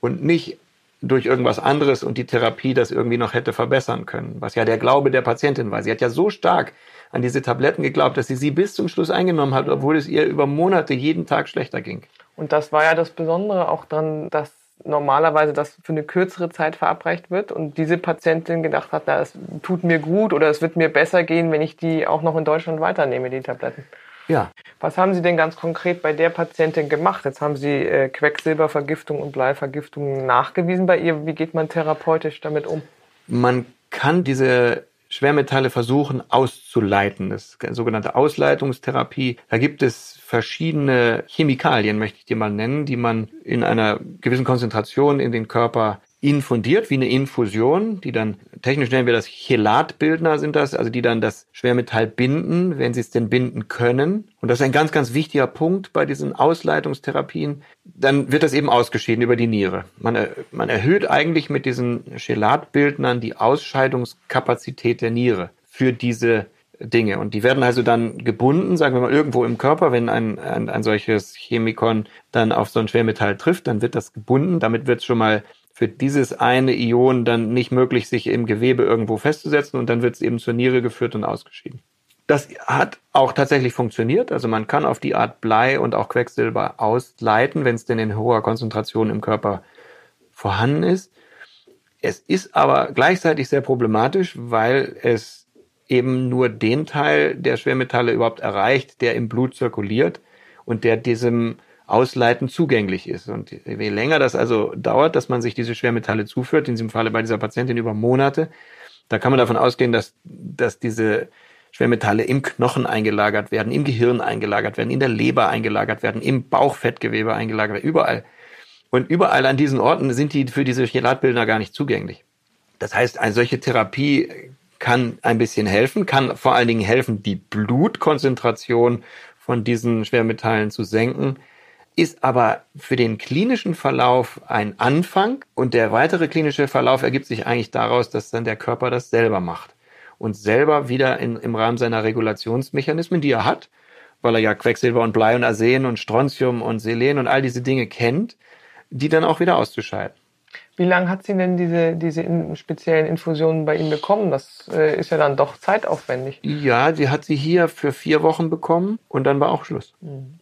und nicht durch irgendwas anderes und die Therapie das irgendwie noch hätte verbessern können, was ja der Glaube der Patientin war. Sie hat ja so stark an diese Tabletten geglaubt, dass sie sie bis zum Schluss eingenommen hat, obwohl es ihr über Monate jeden Tag schlechter ging. Und das war ja das Besondere auch dann, dass normalerweise das für eine kürzere Zeit verabreicht wird und diese Patientin gedacht hat, na, es tut mir gut oder es wird mir besser gehen, wenn ich die auch noch in Deutschland weiternehme, die Tabletten. Ja. Was haben Sie denn ganz konkret bei der Patientin gemacht? Jetzt haben Sie äh, Quecksilbervergiftung und Bleivergiftung nachgewiesen bei ihr. Wie geht man therapeutisch damit um? Man kann diese Schwermetalle versuchen auszuleiten. Das ist sogenannte Ausleitungstherapie. Da gibt es verschiedene Chemikalien, möchte ich dir mal nennen, die man in einer gewissen Konzentration in den Körper infundiert, wie eine Infusion, die dann, technisch nennen wir das Chelatbildner sind das, also die dann das Schwermetall binden, wenn sie es denn binden können. Und das ist ein ganz, ganz wichtiger Punkt bei diesen Ausleitungstherapien. Dann wird das eben ausgeschieden über die Niere. Man, man erhöht eigentlich mit diesen Chelatbildnern die Ausscheidungskapazität der Niere für diese Dinge. Und die werden also dann gebunden, sagen wir mal, irgendwo im Körper. Wenn ein, ein, ein solches Chemikon dann auf so ein Schwermetall trifft, dann wird das gebunden. Damit wird es schon mal für dieses eine Ion dann nicht möglich, sich im Gewebe irgendwo festzusetzen und dann wird es eben zur Niere geführt und ausgeschieden. Das hat auch tatsächlich funktioniert. Also man kann auf die Art Blei und auch Quecksilber ausleiten, wenn es denn in hoher Konzentration im Körper vorhanden ist. Es ist aber gleichzeitig sehr problematisch, weil es eben nur den Teil der Schwermetalle überhaupt erreicht, der im Blut zirkuliert und der diesem Ausleiten zugänglich ist. Und je länger das also dauert, dass man sich diese Schwermetalle zuführt, in diesem Falle bei dieser Patientin über Monate, da kann man davon ausgehen, dass, dass diese Schwermetalle im Knochen eingelagert werden, im Gehirn eingelagert werden, in der Leber eingelagert werden, im Bauchfettgewebe eingelagert werden, überall. Und überall an diesen Orten sind die für diese Chelatbildner gar nicht zugänglich. Das heißt, eine solche Therapie kann ein bisschen helfen, kann vor allen Dingen helfen, die Blutkonzentration von diesen Schwermetallen zu senken ist aber für den klinischen Verlauf ein Anfang und der weitere klinische Verlauf ergibt sich eigentlich daraus, dass dann der Körper das selber macht und selber wieder in, im Rahmen seiner Regulationsmechanismen, die er hat, weil er ja Quecksilber und Blei und Arsen und Strontium und Selen und all diese Dinge kennt, die dann auch wieder auszuscheiden. Wie lange hat sie denn diese, diese in, speziellen Infusionen bei Ihnen bekommen? Das äh, ist ja dann doch zeitaufwendig. Ja, sie hat sie hier für vier Wochen bekommen und dann war auch Schluss. Mhm.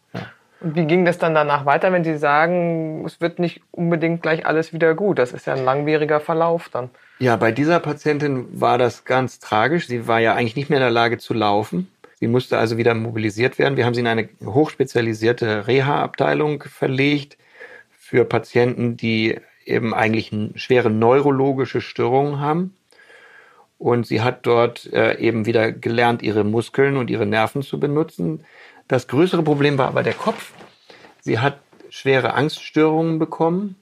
Und wie ging das dann danach weiter, wenn Sie sagen, es wird nicht unbedingt gleich alles wieder gut? Das ist ja ein langwieriger Verlauf dann. Ja, bei dieser Patientin war das ganz tragisch. Sie war ja eigentlich nicht mehr in der Lage zu laufen. Sie musste also wieder mobilisiert werden. Wir haben sie in eine hochspezialisierte Reha-Abteilung verlegt für Patienten, die eben eigentlich schwere neurologische Störungen haben. Und sie hat dort äh, eben wieder gelernt, ihre Muskeln und ihre Nerven zu benutzen. Das größere Problem war aber der Kopf. Sie hat schwere Angststörungen bekommen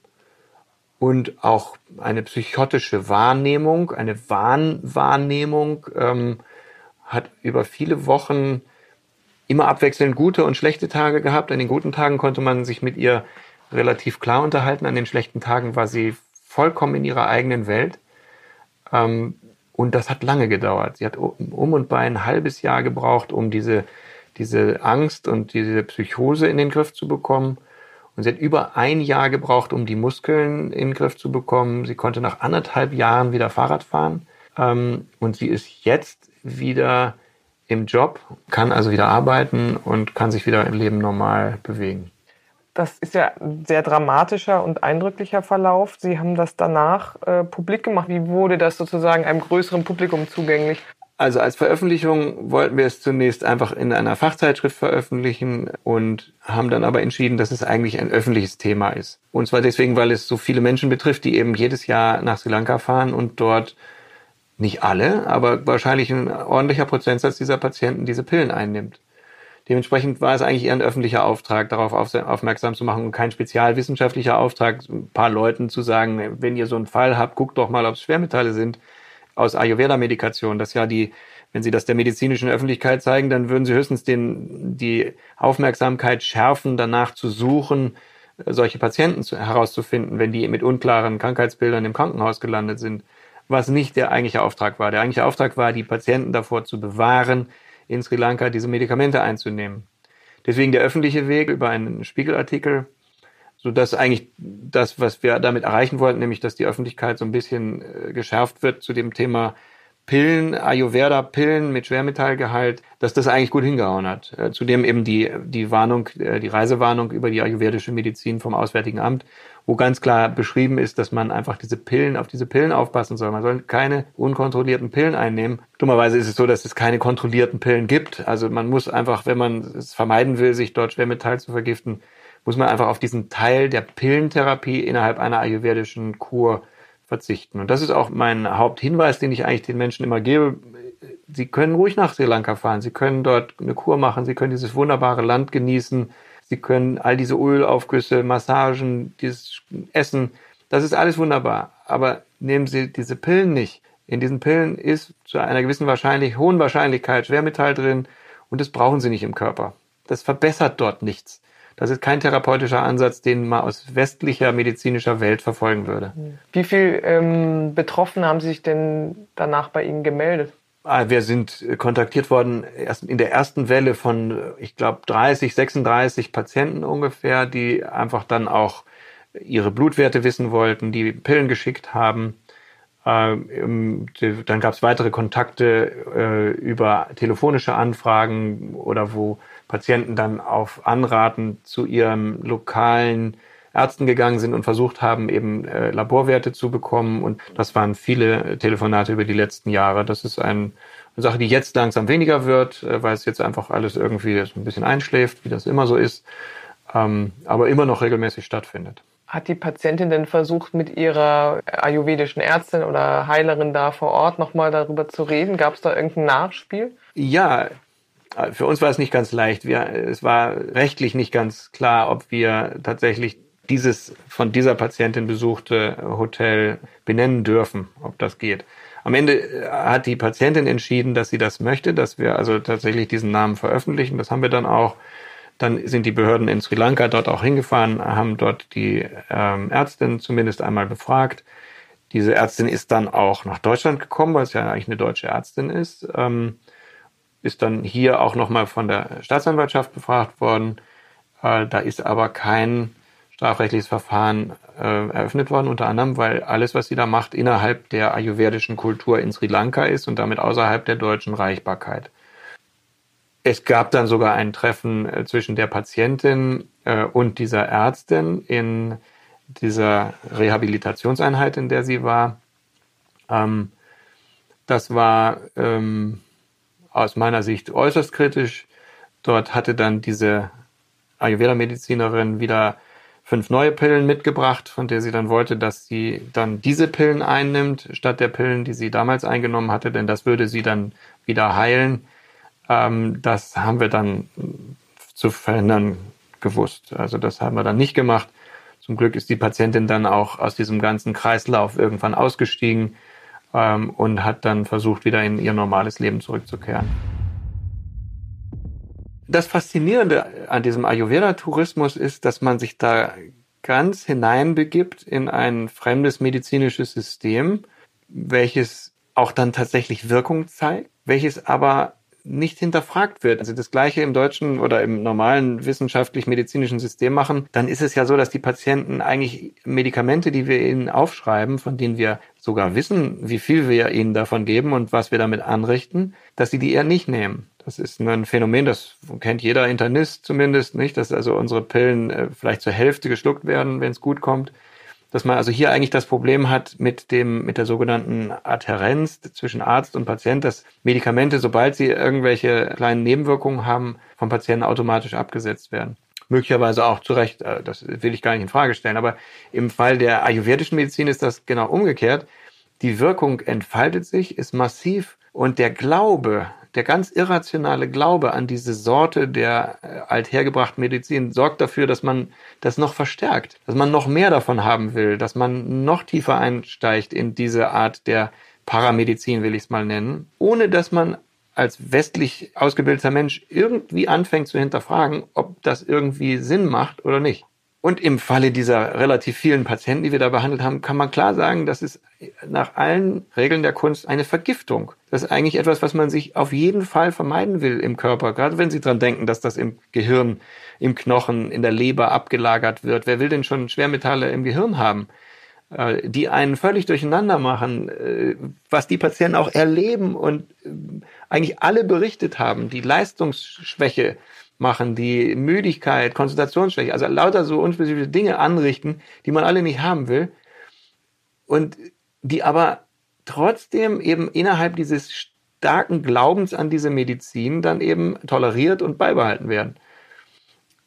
und auch eine psychotische Wahrnehmung, eine Wahnwahrnehmung, ähm, hat über viele Wochen immer abwechselnd gute und schlechte Tage gehabt. An den guten Tagen konnte man sich mit ihr relativ klar unterhalten. An den schlechten Tagen war sie vollkommen in ihrer eigenen Welt. Ähm, und das hat lange gedauert. Sie hat um und bei ein halbes Jahr gebraucht, um diese, diese Angst und diese Psychose in den Griff zu bekommen. Und sie hat über ein Jahr gebraucht, um die Muskeln in den Griff zu bekommen. Sie konnte nach anderthalb Jahren wieder Fahrrad fahren. Ähm, und sie ist jetzt wieder im Job, kann also wieder arbeiten und kann sich wieder im Leben normal bewegen. Das ist ja ein sehr dramatischer und eindrücklicher Verlauf. Sie haben das danach äh, publik gemacht. Wie wurde das sozusagen einem größeren Publikum zugänglich? Also als Veröffentlichung wollten wir es zunächst einfach in einer Fachzeitschrift veröffentlichen und haben dann aber entschieden, dass es eigentlich ein öffentliches Thema ist. Und zwar deswegen, weil es so viele Menschen betrifft, die eben jedes Jahr nach Sri Lanka fahren und dort nicht alle, aber wahrscheinlich ein ordentlicher Prozentsatz dieser Patienten diese Pillen einnimmt. Dementsprechend war es eigentlich eher ein öffentlicher Auftrag, darauf aufmerksam zu machen und kein spezialwissenschaftlicher Auftrag, ein paar Leuten zu sagen, wenn ihr so einen Fall habt, guckt doch mal, ob es Schwermetalle sind aus Ayurveda-Medikation. Das ja die, wenn Sie das der medizinischen Öffentlichkeit zeigen, dann würden Sie höchstens den, die Aufmerksamkeit schärfen, danach zu suchen, solche Patienten zu, herauszufinden, wenn die mit unklaren Krankheitsbildern im Krankenhaus gelandet sind. Was nicht der eigentliche Auftrag war. Der eigentliche Auftrag war, die Patienten davor zu bewahren, in Sri Lanka diese Medikamente einzunehmen. Deswegen der öffentliche Weg über einen Spiegelartikel, so dass eigentlich das, was wir damit erreichen wollten, nämlich dass die Öffentlichkeit so ein bisschen äh, geschärft wird zu dem Thema Pillen, Ayurveda-Pillen mit Schwermetallgehalt, dass das eigentlich gut hingehauen hat. Äh, zudem eben die, die Warnung, äh, die Reisewarnung über die ayurvedische Medizin vom Auswärtigen Amt, wo ganz klar beschrieben ist, dass man einfach diese Pillen, auf diese Pillen aufpassen soll. Man soll keine unkontrollierten Pillen einnehmen. Dummerweise ist es so, dass es keine kontrollierten Pillen gibt. Also man muss einfach, wenn man es vermeiden will, sich dort Schwermetall zu vergiften, muss man einfach auf diesen Teil der Pillentherapie innerhalb einer ayurvedischen Kur verzichten. Und das ist auch mein Haupthinweis, den ich eigentlich den Menschen immer gebe. Sie können ruhig nach Sri Lanka fahren. Sie können dort eine Kur machen. Sie können dieses wunderbare Land genießen. Sie können all diese Ölaufgüsse, Massagen, dieses Essen. Das ist alles wunderbar. Aber nehmen Sie diese Pillen nicht. In diesen Pillen ist zu einer gewissen wahrscheinlich, hohen Wahrscheinlichkeit Schwermetall drin und das brauchen Sie nicht im Körper. Das verbessert dort nichts. Das ist kein therapeutischer Ansatz, den man aus westlicher medizinischer Welt verfolgen würde. Wie viele ähm, Betroffene haben sich denn danach bei Ihnen gemeldet? Ah, wir sind kontaktiert worden erst in der ersten Welle von, ich glaube, 30, 36 Patienten ungefähr, die einfach dann auch ihre Blutwerte wissen wollten, die Pillen geschickt haben. Ähm, dann gab es weitere Kontakte äh, über telefonische Anfragen oder wo Patienten dann auf Anraten zu ihrem lokalen Ärzten gegangen sind und versucht haben, eben äh, Laborwerte zu bekommen. Und das waren viele Telefonate über die letzten Jahre. Das ist ein, eine Sache, die jetzt langsam weniger wird, äh, weil es jetzt einfach alles irgendwie ein bisschen einschläft, wie das immer so ist, ähm, aber immer noch regelmäßig stattfindet. Hat die Patientin denn versucht, mit ihrer ayurvedischen Ärztin oder Heilerin da vor Ort nochmal darüber zu reden? Gab es da irgendein Nachspiel? Ja, für uns war es nicht ganz leicht. Wir, es war rechtlich nicht ganz klar, ob wir tatsächlich dieses von dieser Patientin besuchte Hotel benennen dürfen, ob das geht. Am Ende äh, hat die Patientin entschieden, dass sie das möchte, dass wir also tatsächlich diesen Namen veröffentlichen. Das haben wir dann auch. Dann sind die Behörden in Sri Lanka dort auch hingefahren, haben dort die ähm, Ärztin zumindest einmal befragt. Diese Ärztin ist dann auch nach Deutschland gekommen, weil es ja eigentlich eine deutsche Ärztin ist. Ähm, ist dann hier auch nochmal von der Staatsanwaltschaft befragt worden. Äh, da ist aber kein strafrechtliches Verfahren äh, eröffnet worden, unter anderem, weil alles, was sie da macht, innerhalb der ayurvedischen Kultur in Sri Lanka ist und damit außerhalb der deutschen Reichbarkeit. Es gab dann sogar ein Treffen äh, zwischen der Patientin und dieser Ärztin in dieser Rehabilitationseinheit, in der sie war. Ähm, das war ähm, aus meiner Sicht äußerst kritisch. Dort hatte dann diese Ayurveda-Medizinerin wieder fünf neue Pillen mitgebracht, von der sie dann wollte, dass sie dann diese Pillen einnimmt, statt der Pillen, die sie damals eingenommen hatte, denn das würde sie dann wieder heilen. Ähm, das haben wir dann zu verhindern gewusst. Also das haben wir dann nicht gemacht. Zum Glück ist die Patientin dann auch aus diesem ganzen Kreislauf irgendwann ausgestiegen ähm, und hat dann versucht, wieder in ihr normales Leben zurückzukehren. Das Faszinierende an diesem Ayurveda-Tourismus ist, dass man sich da ganz hineinbegibt in ein fremdes medizinisches System, welches auch dann tatsächlich Wirkung zeigt, welches aber nicht hinterfragt wird. Also das Gleiche im deutschen oder im normalen wissenschaftlich-medizinischen System machen, dann ist es ja so, dass die Patienten eigentlich Medikamente, die wir ihnen aufschreiben, von denen wir sogar wissen, wie viel wir ihnen davon geben und was wir damit anrichten, dass sie die eher nicht nehmen. Das ist ein Phänomen, das kennt jeder Internist zumindest nicht, dass also unsere Pillen äh, vielleicht zur Hälfte geschluckt werden, wenn es gut kommt dass man also hier eigentlich das Problem hat mit dem, mit der sogenannten Adherenz zwischen Arzt und Patient, dass Medikamente, sobald sie irgendwelche kleinen Nebenwirkungen haben, vom Patienten automatisch abgesetzt werden. Möglicherweise auch zu Recht, äh, das will ich gar nicht in Frage stellen. Aber im Fall der ayurvedischen Medizin ist das genau umgekehrt. Die Wirkung entfaltet sich, ist massiv und der Glaube, der ganz irrationale Glaube an diese Sorte der äh, althergebrachten Medizin sorgt dafür, dass man das noch verstärkt, dass man noch mehr davon haben will, dass man noch tiefer einsteigt in diese Art der Paramedizin, will ich es mal nennen, ohne dass man als westlich ausgebildeter Mensch irgendwie anfängt zu hinterfragen, ob das irgendwie Sinn macht oder nicht. Und im Falle dieser relativ vielen Patienten, die wir da behandelt haben, kann man klar sagen, das ist nach allen Regeln der Kunst eine Vergiftung. Das ist eigentlich etwas, was man sich auf jeden Fall vermeiden will im Körper. Gerade wenn Sie dran denken, dass das im Gehirn, im Knochen, in der Leber abgelagert wird. Wer will denn schon Schwermetalle im Gehirn haben? Äh, die einen völlig durcheinander machen, äh, was die Patienten auch erleben und äh, eigentlich alle berichtet haben. Die Leistungsschwäche machen, die Müdigkeit, Konzentrationsschwäche, also lauter so unspezifische Dinge anrichten, die man alle nicht haben will und die aber trotzdem eben innerhalb dieses starken Glaubens an diese Medizin dann eben toleriert und beibehalten werden.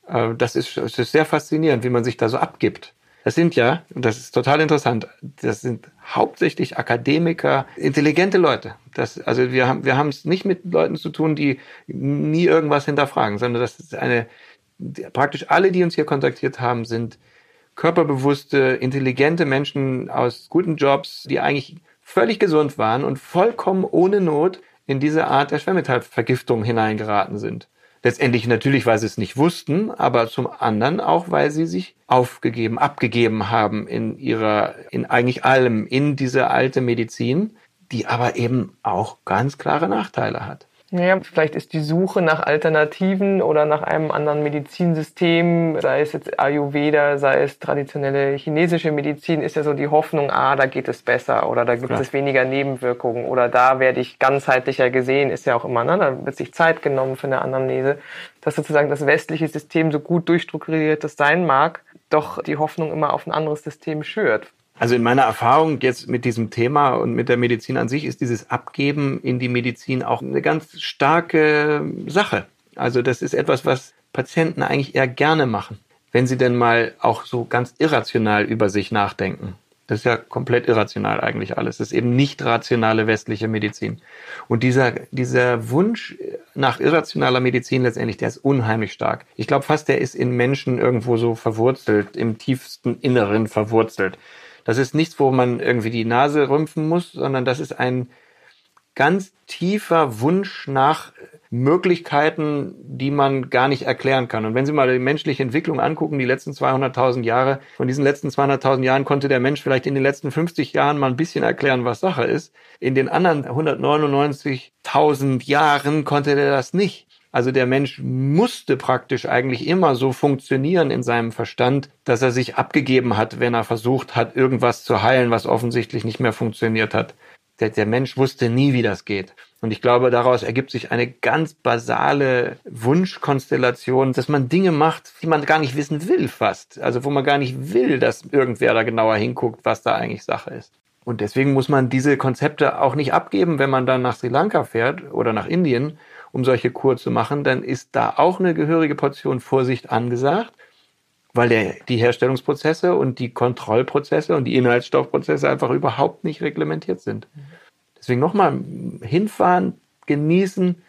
Äh, das ist, das ist sehr faszinierend, wie man sich da so abgibt. Das sind ja, und das ist total interessant, das sind hauptsächlich Akademiker, intelligente Leute. Das, also wir haben wir haben es nicht mit Leuten zu tun, die nie irgendwas hinterfragen, sondern das ist eine praktisch alle, die uns hier kontaktiert haben, sind körperbewusste, intelligente Menschen aus guten Jobs, die eigentlich völlig gesund waren und vollkommen ohne Not in diese Art der Schwermetallvergiftung hineingeraten sind. Letztendlich natürlich, weil sie es nicht wussten, aber zum anderen auch, weil sie sich aufgegeben, abgegeben haben in ihrer, in eigentlich allem, in diese alte Medizin, die aber eben auch ganz klare Nachteile hat. Naja, vielleicht ist die Suche nach Alternativen oder nach einem anderen Medizinsystem, sei es jetzt Ayurveda, sei es traditionelle chinesische Medizin, ist ja so die Hoffnung, ah, da geht es besser oder da gibt Klar. es weniger Nebenwirkungen oder da werde ich ganzheitlicher gesehen, ist ja auch immer, ne? da wird sich Zeit genommen für eine Anamnese, dass sozusagen das westliche System so gut durchstrukturiert das sein mag, doch die Hoffnung immer auf ein anderes System schürt. Also in meiner Erfahrung jetzt mit diesem Thema und mit der Medizin an sich ist dieses Abgeben in die Medizin auch eine ganz starke Sache. Also das ist etwas, was Patienten eigentlich eher gerne machen, wenn sie denn mal auch so ganz irrational über sich nachdenken. Das ist ja komplett irrational eigentlich alles. Das ist eben nicht rationale westliche Medizin. Und dieser, dieser Wunsch nach irrationaler Medizin letztendlich, der ist unheimlich stark. Ich glaube fast, der ist in Menschen irgendwo so verwurzelt, im tiefsten Inneren verwurzelt. Das ist nichts, wo man irgendwie die Nase rümpfen muss, sondern das ist ein ganz tiefer Wunsch nach Möglichkeiten, die man gar nicht erklären kann. Und wenn Sie mal die menschliche Entwicklung angucken, die letzten 200.000 Jahre, von diesen letzten 200.000 Jahren konnte der Mensch vielleicht in den letzten 50 Jahren mal ein bisschen erklären, was Sache ist. In den anderen 199.000 Jahren konnte der das nicht. Also der Mensch musste praktisch eigentlich immer so funktionieren in seinem Verstand, dass er sich abgegeben hat, wenn er versucht hat, irgendwas zu heilen, was offensichtlich nicht mehr funktioniert hat. Der, der Mensch wusste nie, wie das geht. Und ich glaube, daraus ergibt sich eine ganz basale Wunschkonstellation, dass man Dinge macht, die man gar nicht wissen will fast. Also wo man gar nicht will, dass irgendwer da genauer hinguckt, was da eigentlich Sache ist. Und deswegen muss man diese Konzepte auch nicht abgeben, wenn man dann nach Sri Lanka fährt oder nach Indien, um solche Kur zu machen. Dann ist da auch eine gehörige Portion Vorsicht angesagt weil der, die Herstellungsprozesse und die Kontrollprozesse und die Inhaltsstoffprozesse einfach überhaupt nicht reglementiert sind. Deswegen nochmal hinfahren, genießen,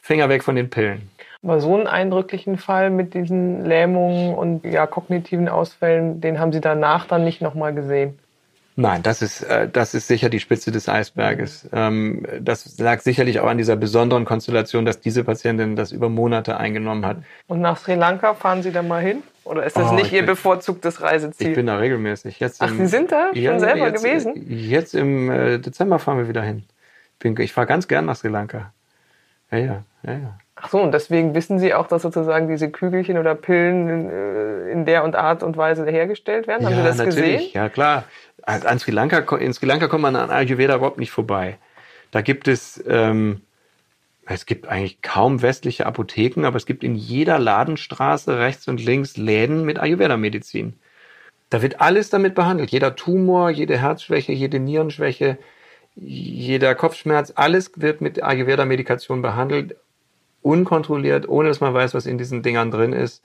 Finger weg von den Pillen. Aber so einen eindrücklichen Fall mit diesen Lähmungen und ja, kognitiven Ausfällen, den haben Sie danach dann nicht nochmal gesehen? Nein, das ist, äh, das ist sicher die Spitze des Eisberges. Ähm, das lag sicherlich auch an dieser besonderen Konstellation, dass diese Patientin das über Monate eingenommen hat. Und nach Sri Lanka fahren Sie da mal hin? Oder ist das oh, nicht Ihr bin, bevorzugtes Reiseziel? Ich bin da regelmäßig. Jetzt Ach, im, Sie sind da ja, schon selber jetzt, gewesen? Jetzt im äh, Dezember fahren wir wieder hin. Ich fahre ganz gern nach Sri Lanka. Ja, ja, ja, ja. Ach so, und deswegen wissen Sie auch, dass sozusagen diese Kügelchen oder Pillen in, äh, in der und Art und Weise hergestellt werden? Haben ja, Sie das natürlich. gesehen? Ja, klar. An Sri Lanka, in Sri Lanka kommt man an Ayurveda überhaupt nicht vorbei. Da gibt es, ähm, es gibt eigentlich kaum westliche Apotheken, aber es gibt in jeder Ladenstraße rechts und links Läden mit Ayurveda-Medizin. Da wird alles damit behandelt. Jeder Tumor, jede Herzschwäche, jede Nierenschwäche, jeder Kopfschmerz, alles wird mit Ayurveda-Medikation behandelt, unkontrolliert, ohne dass man weiß, was in diesen Dingern drin ist.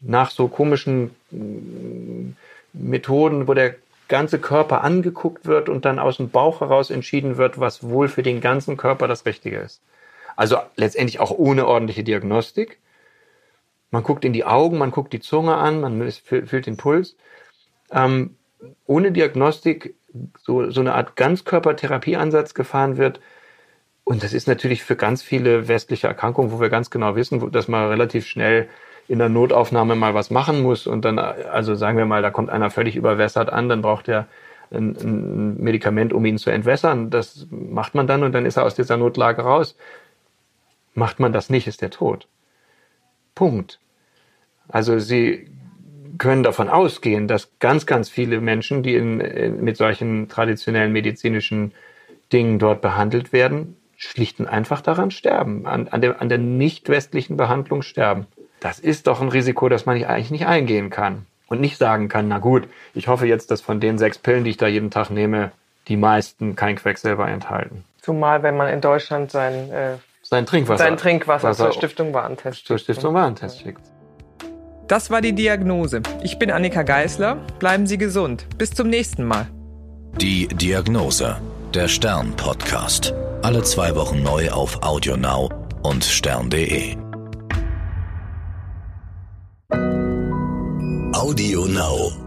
Nach so komischen mm, Methoden, wo der ganze Körper angeguckt wird und dann aus dem Bauch heraus entschieden wird, was wohl für den ganzen Körper das Richtige ist. Also letztendlich auch ohne ordentliche Diagnostik. Man guckt in die Augen, man guckt die Zunge an, man fühlt den Puls. Ähm, ohne Diagnostik so, so eine Art Ganzkörpertherapieansatz gefahren wird. Und das ist natürlich für ganz viele westliche Erkrankungen, wo wir ganz genau wissen, dass man relativ schnell in der Notaufnahme mal was machen muss und dann, also sagen wir mal, da kommt einer völlig überwässert an, dann braucht er ein, ein Medikament, um ihn zu entwässern. Das macht man dann und dann ist er aus dieser Notlage raus. Macht man das nicht, ist er tot. Punkt. Also sie können davon ausgehen, dass ganz, ganz viele Menschen, die in, mit solchen traditionellen medizinischen Dingen dort behandelt werden, schlicht und einfach daran sterben, an, an der, an der nicht westlichen Behandlung sterben. Das ist doch ein Risiko, das man nicht, eigentlich nicht eingehen kann. Und nicht sagen kann, na gut, ich hoffe jetzt, dass von den sechs Pillen, die ich da jeden Tag nehme, die meisten kein Quecksilber enthalten. Zumal, wenn man in Deutschland sein, äh, sein Trinkwasser, sein Trinkwasser zur Stiftung Warentest zur Stiftung Warentest schickt. Das war die Diagnose. Ich bin Annika Geißler. Bleiben Sie gesund. Bis zum nächsten Mal. Die Diagnose. Der Stern-Podcast. Alle zwei Wochen neu auf AudioNow und stern.de. Audio Now.